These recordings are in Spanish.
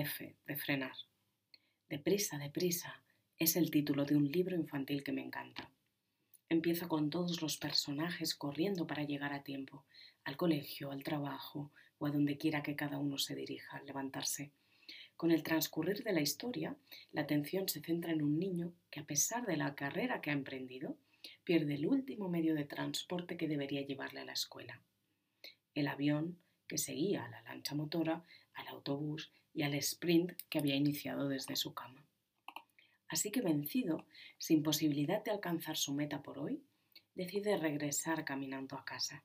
F de frenar. Deprisa, deprisa es el título de un libro infantil que me encanta. Empieza con todos los personajes corriendo para llegar a tiempo, al colegio, al trabajo o a donde quiera que cada uno se dirija al levantarse. Con el transcurrir de la historia, la atención se centra en un niño que a pesar de la carrera que ha emprendido, pierde el último medio de transporte que debería llevarle a la escuela. El avión que seguía a la lancha motora, al autobús y al sprint que había iniciado desde su cama. Así que vencido, sin posibilidad de alcanzar su meta por hoy, decide regresar caminando a casa.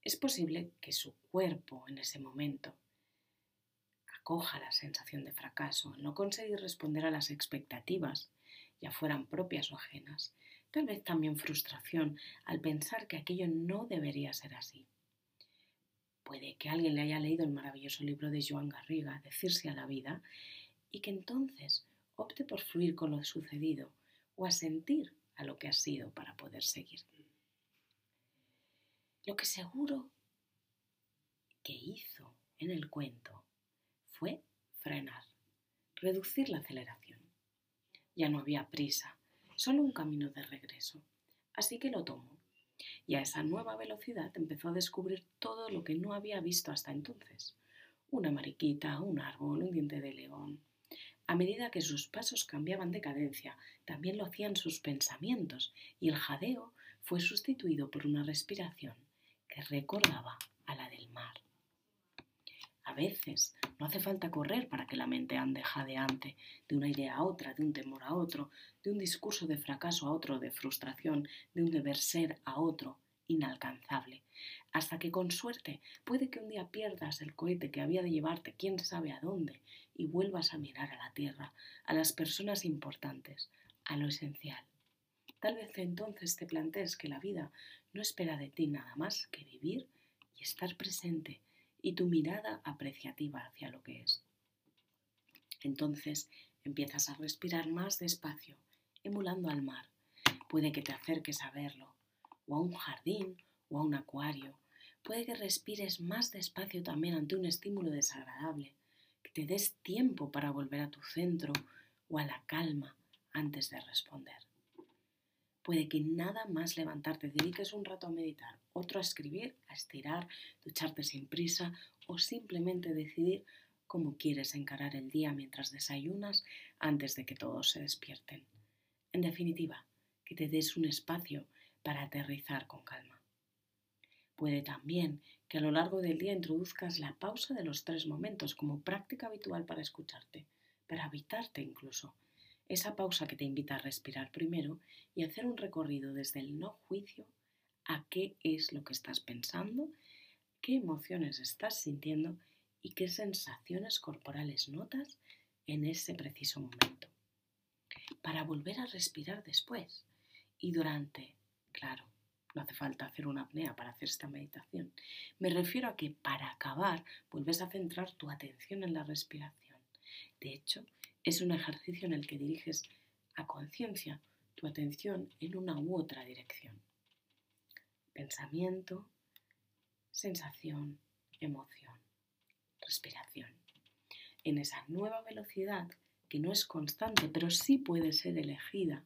Es posible que su cuerpo en ese momento acoja la sensación de fracaso, no conseguir responder a las expectativas, ya fueran propias o ajenas, tal vez también frustración al pensar que aquello no debería ser así. Puede que alguien le haya leído el maravilloso libro de Joan Garriga, Decirse a la vida, y que entonces opte por fluir con lo sucedido o a sentir a lo que ha sido para poder seguir. Lo que seguro que hizo en el cuento fue frenar, reducir la aceleración. Ya no había prisa, solo un camino de regreso, así que lo tomó y a esa nueva velocidad empezó a descubrir todo lo que no había visto hasta entonces. Una mariquita, un árbol, un diente de león. A medida que sus pasos cambiaban de cadencia, también lo hacían sus pensamientos, y el jadeo fue sustituido por una respiración que recordaba a la del mar. A veces no hace falta correr para que la mente ande jadeante de una idea a otra, de un temor a otro, de un discurso de fracaso a otro, de frustración, de un deber ser a otro, inalcanzable. Hasta que con suerte puede que un día pierdas el cohete que había de llevarte quién sabe a dónde y vuelvas a mirar a la tierra, a las personas importantes, a lo esencial. Tal vez entonces te plantees que la vida no espera de ti nada más que vivir y estar presente y tu mirada apreciativa hacia lo que es. Entonces empiezas a respirar más despacio, emulando al mar. Puede que te acerques a verlo, o a un jardín, o a un acuario. Puede que respires más despacio también ante un estímulo desagradable, que te des tiempo para volver a tu centro o a la calma antes de responder. Puede que nada más levantarte dediques un rato a meditar, otro a escribir, a estirar, ducharte sin prisa o simplemente decidir cómo quieres encarar el día mientras desayunas antes de que todos se despierten. En definitiva, que te des un espacio para aterrizar con calma. Puede también que a lo largo del día introduzcas la pausa de los tres momentos como práctica habitual para escucharte, para habitarte incluso, esa pausa que te invita a respirar primero y hacer un recorrido desde el no juicio a qué es lo que estás pensando, qué emociones estás sintiendo y qué sensaciones corporales notas en ese preciso momento. Para volver a respirar después y durante, claro, no hace falta hacer una apnea para hacer esta meditación. Me refiero a que para acabar vuelves a centrar tu atención en la respiración. De hecho, es un ejercicio en el que diriges a conciencia tu atención en una u otra dirección. Pensamiento, sensación, emoción, respiración. En esa nueva velocidad, que no es constante, pero sí puede ser elegida,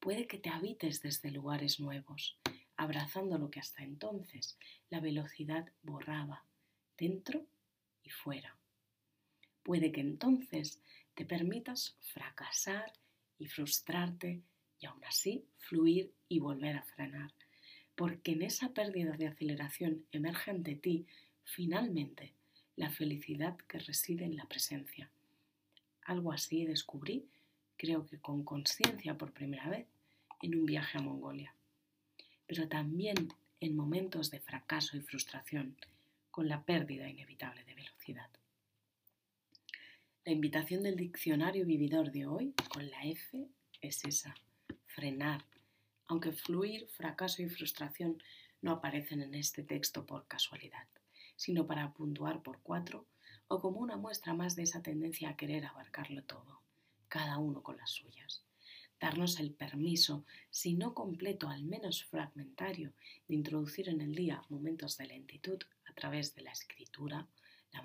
puede que te habites desde lugares nuevos, abrazando lo que hasta entonces la velocidad borraba, dentro y fuera. Puede que entonces te permitas fracasar y frustrarte y aún así fluir y volver a frenar. Porque en esa pérdida de aceleración emerge ante ti finalmente la felicidad que reside en la presencia. Algo así descubrí, creo que con conciencia por primera vez, en un viaje a Mongolia. Pero también en momentos de fracaso y frustración, con la pérdida inevitable de velocidad. La invitación del diccionario vividor de hoy, con la F, es esa, frenar, aunque fluir, fracaso y frustración no aparecen en este texto por casualidad, sino para puntuar por cuatro o como una muestra más de esa tendencia a querer abarcarlo todo, cada uno con las suyas. Darnos el permiso, si no completo, al menos fragmentario, de introducir en el día momentos de lentitud a través de la escritura,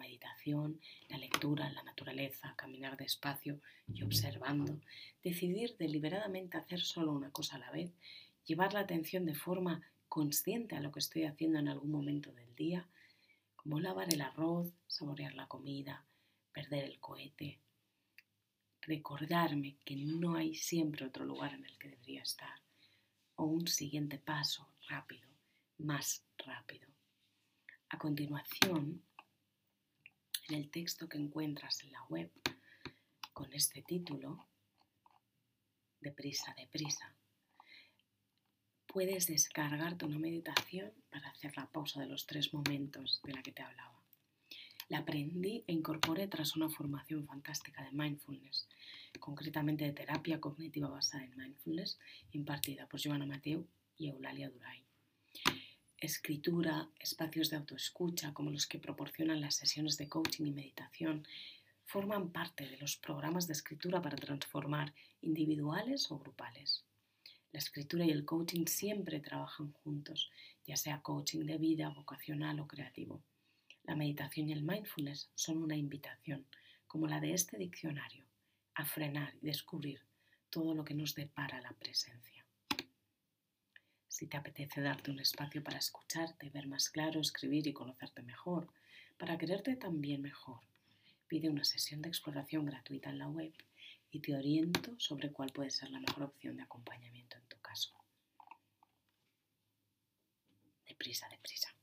meditación, la lectura, la naturaleza, caminar despacio y observando, decidir deliberadamente hacer solo una cosa a la vez, llevar la atención de forma consciente a lo que estoy haciendo en algún momento del día, como lavar el arroz, saborear la comida, perder el cohete, recordarme que no hay siempre otro lugar en el que debería estar, o un siguiente paso rápido, más rápido. A continuación, en el texto que encuentras en la web con este título, Deprisa, deprisa, puedes descargarte una meditación para hacer la pausa de los tres momentos de la que te hablaba. La aprendí e incorporé tras una formación fantástica de mindfulness, concretamente de terapia cognitiva basada en mindfulness, impartida por Joana Mateu y Eulalia Duray. Escritura, espacios de autoescucha como los que proporcionan las sesiones de coaching y meditación, forman parte de los programas de escritura para transformar individuales o grupales. La escritura y el coaching siempre trabajan juntos, ya sea coaching de vida, vocacional o creativo. La meditación y el mindfulness son una invitación, como la de este diccionario, a frenar y descubrir todo lo que nos depara la presencia. Si te apetece darte un espacio para escucharte, ver más claro, escribir y conocerte mejor, para quererte también mejor, pide una sesión de exploración gratuita en la web y te oriento sobre cuál puede ser la mejor opción de acompañamiento en tu caso. Deprisa, deprisa.